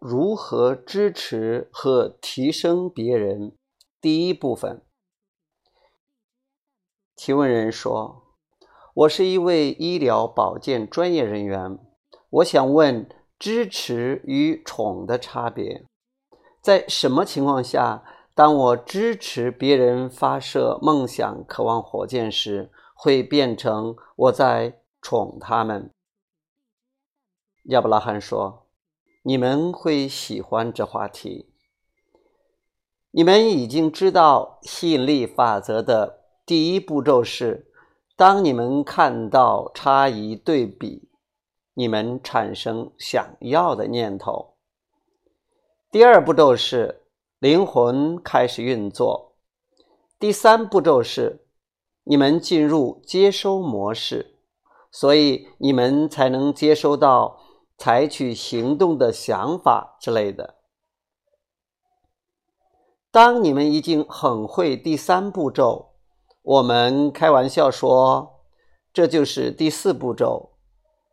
如何支持和提升别人。第一部分，提问人说：“我是一位医疗保健专业人员，我想问支持与宠的差别，在什么情况下，当我支持别人发射梦想、渴望火箭时，会变成我在宠他们？”亚伯拉罕说。你们会喜欢这话题。你们已经知道吸引力法则的第一步骤是：当你们看到差异对比，你们产生想要的念头。第二步骤是灵魂开始运作。第三步骤是你们进入接收模式，所以你们才能接收到。采取行动的想法之类的。当你们已经很会第三步骤，我们开玩笑说，这就是第四步骤。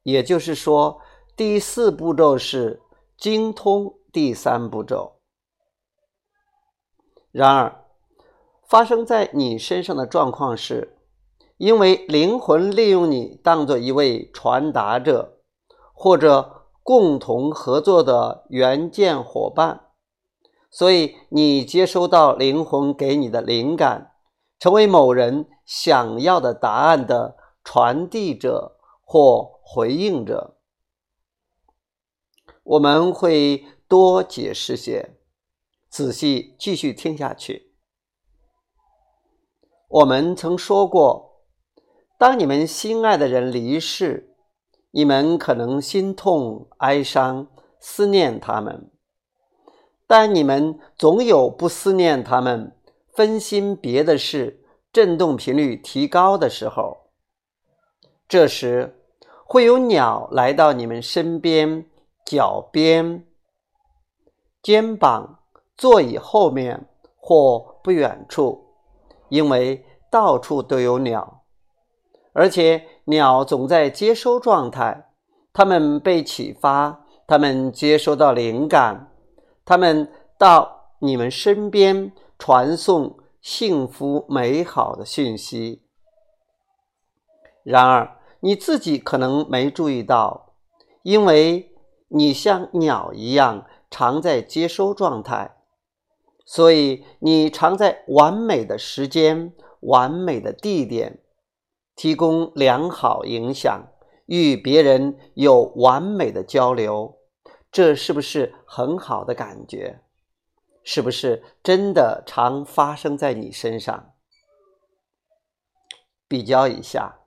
也就是说，第四步骤是精通第三步骤。然而，发生在你身上的状况是，因为灵魂利用你当做一位传达者，或者。共同合作的原件伙伴，所以你接收到灵魂给你的灵感，成为某人想要的答案的传递者或回应者。我们会多解释些，仔细继续听下去。我们曾说过，当你们心爱的人离世。你们可能心痛、哀伤、思念他们，但你们总有不思念他们、分心别的事、振动频率提高的时候。这时，会有鸟来到你们身边、脚边、肩膀、座椅后面或不远处，因为到处都有鸟。而且鸟总在接收状态，它们被启发，它们接收到灵感，它们到你们身边传送幸福美好的讯息。然而你自己可能没注意到，因为你像鸟一样常在接收状态，所以你常在完美的时间、完美的地点。提供良好影响，与别人有完美的交流，这是不是很好的感觉？是不是真的常发生在你身上？比较一下，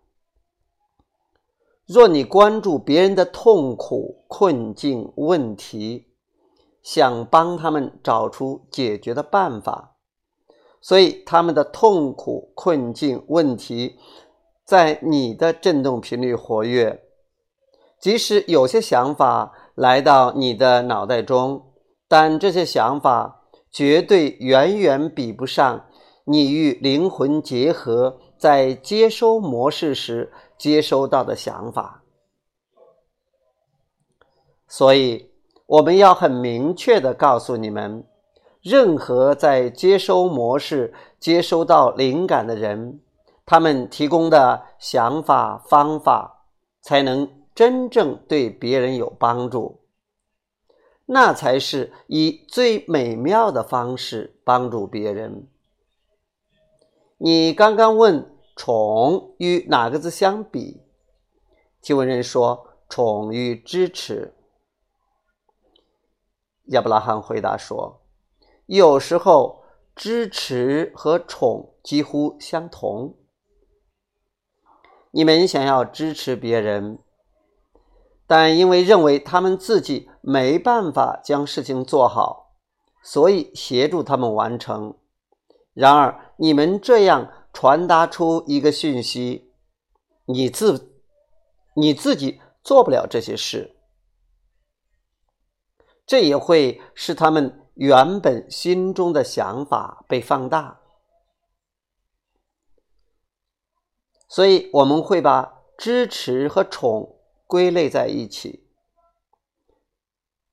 若你关注别人的痛苦、困境、问题，想帮他们找出解决的办法，所以他们的痛苦、困境、问题。在你的振动频率活跃，即使有些想法来到你的脑袋中，但这些想法绝对远远比不上你与灵魂结合在接收模式时接收到的想法。所以，我们要很明确的告诉你们：任何在接收模式接收到灵感的人。他们提供的想法方法，才能真正对别人有帮助。那才是以最美妙的方式帮助别人。你刚刚问“宠”与哪个字相比？提问人说：“宠与支持。”亚伯拉罕回答说：“有时候支持和宠几乎相同。”你们想要支持别人，但因为认为他们自己没办法将事情做好，所以协助他们完成。然而，你们这样传达出一个讯息：你自你自己做不了这些事，这也会使他们原本心中的想法被放大。所以我们会把支持和宠归类在一起。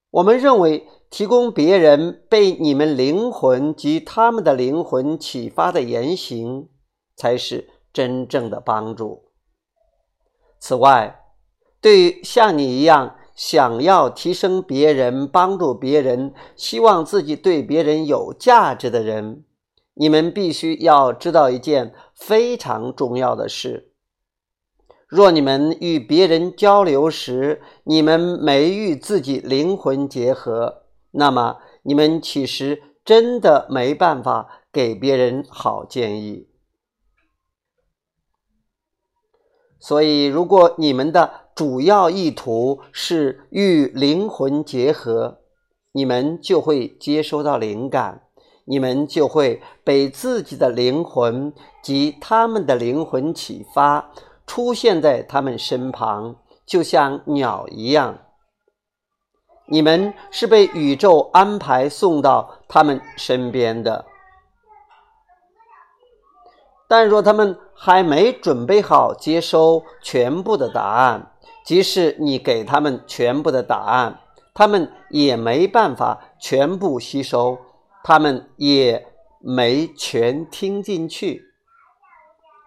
我们认为提供别人被你们灵魂及他们的灵魂启发的言行，才是真正的帮助。此外，对于像你一样想要提升别人、帮助别人、希望自己对别人有价值的人，你们必须要知道一件非常重要的事：若你们与别人交流时，你们没与自己灵魂结合。那么，你们其实真的没办法给别人好建议。所以，如果你们的主要意图是与灵魂结合，你们就会接收到灵感，你们就会被自己的灵魂及他们的灵魂启发，出现在他们身旁，就像鸟一样。你们是被宇宙安排送到他们身边的，但若他们还没准备好接收全部的答案，即使你给他们全部的答案，他们也没办法全部吸收，他们也没全听进去。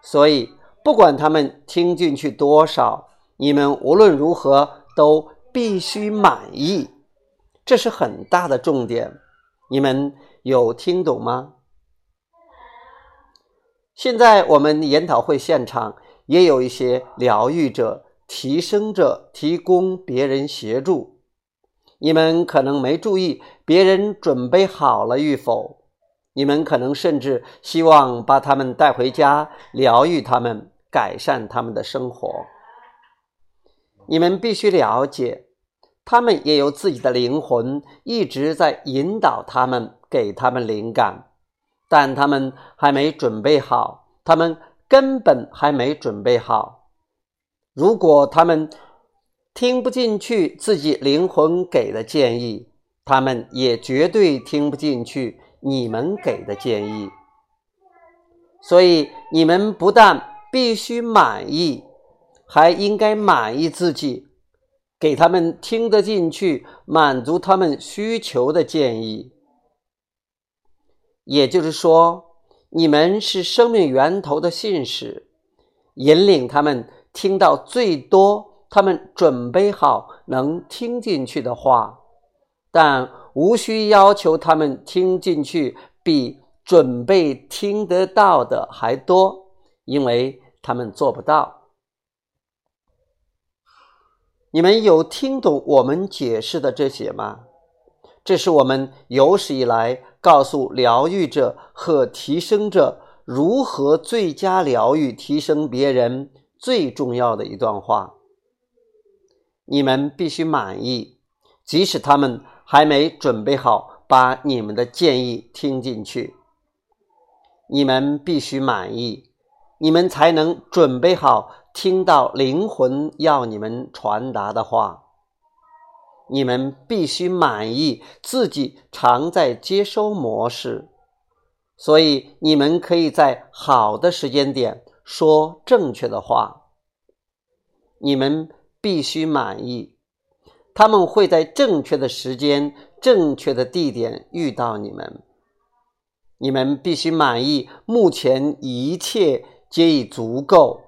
所以，不管他们听进去多少，你们无论如何都。必须满意，这是很大的重点。你们有听懂吗？现在我们研讨会现场也有一些疗愈者、提升者提供别人协助。你们可能没注意别人准备好了与否，你们可能甚至希望把他们带回家，疗愈他们，改善他们的生活。你们必须了解，他们也有自己的灵魂，一直在引导他们，给他们灵感，但他们还没准备好，他们根本还没准备好。如果他们听不进去自己灵魂给的建议，他们也绝对听不进去你们给的建议。所以，你们不但必须满意。还应该满意自己，给他们听得进去、满足他们需求的建议。也就是说，你们是生命源头的信使，引领他们听到最多他们准备好能听进去的话，但无需要求他们听进去比准备听得到的还多，因为他们做不到。你们有听懂我们解释的这些吗？这是我们有史以来告诉疗愈者和提升者如何最佳疗愈、提升别人最重要的一段话。你们必须满意，即使他们还没准备好把你们的建议听进去。你们必须满意，你们才能准备好。听到灵魂要你们传达的话，你们必须满意自己常在接收模式，所以你们可以在好的时间点说正确的话。你们必须满意，他们会在正确的时间、正确的地点遇到你们。你们必须满意，目前一切皆已足够。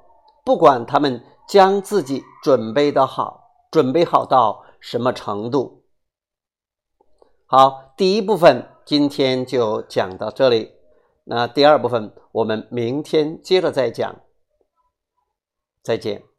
不管他们将自己准备的好，准备好到什么程度。好，第一部分今天就讲到这里。那第二部分我们明天接着再讲。再见。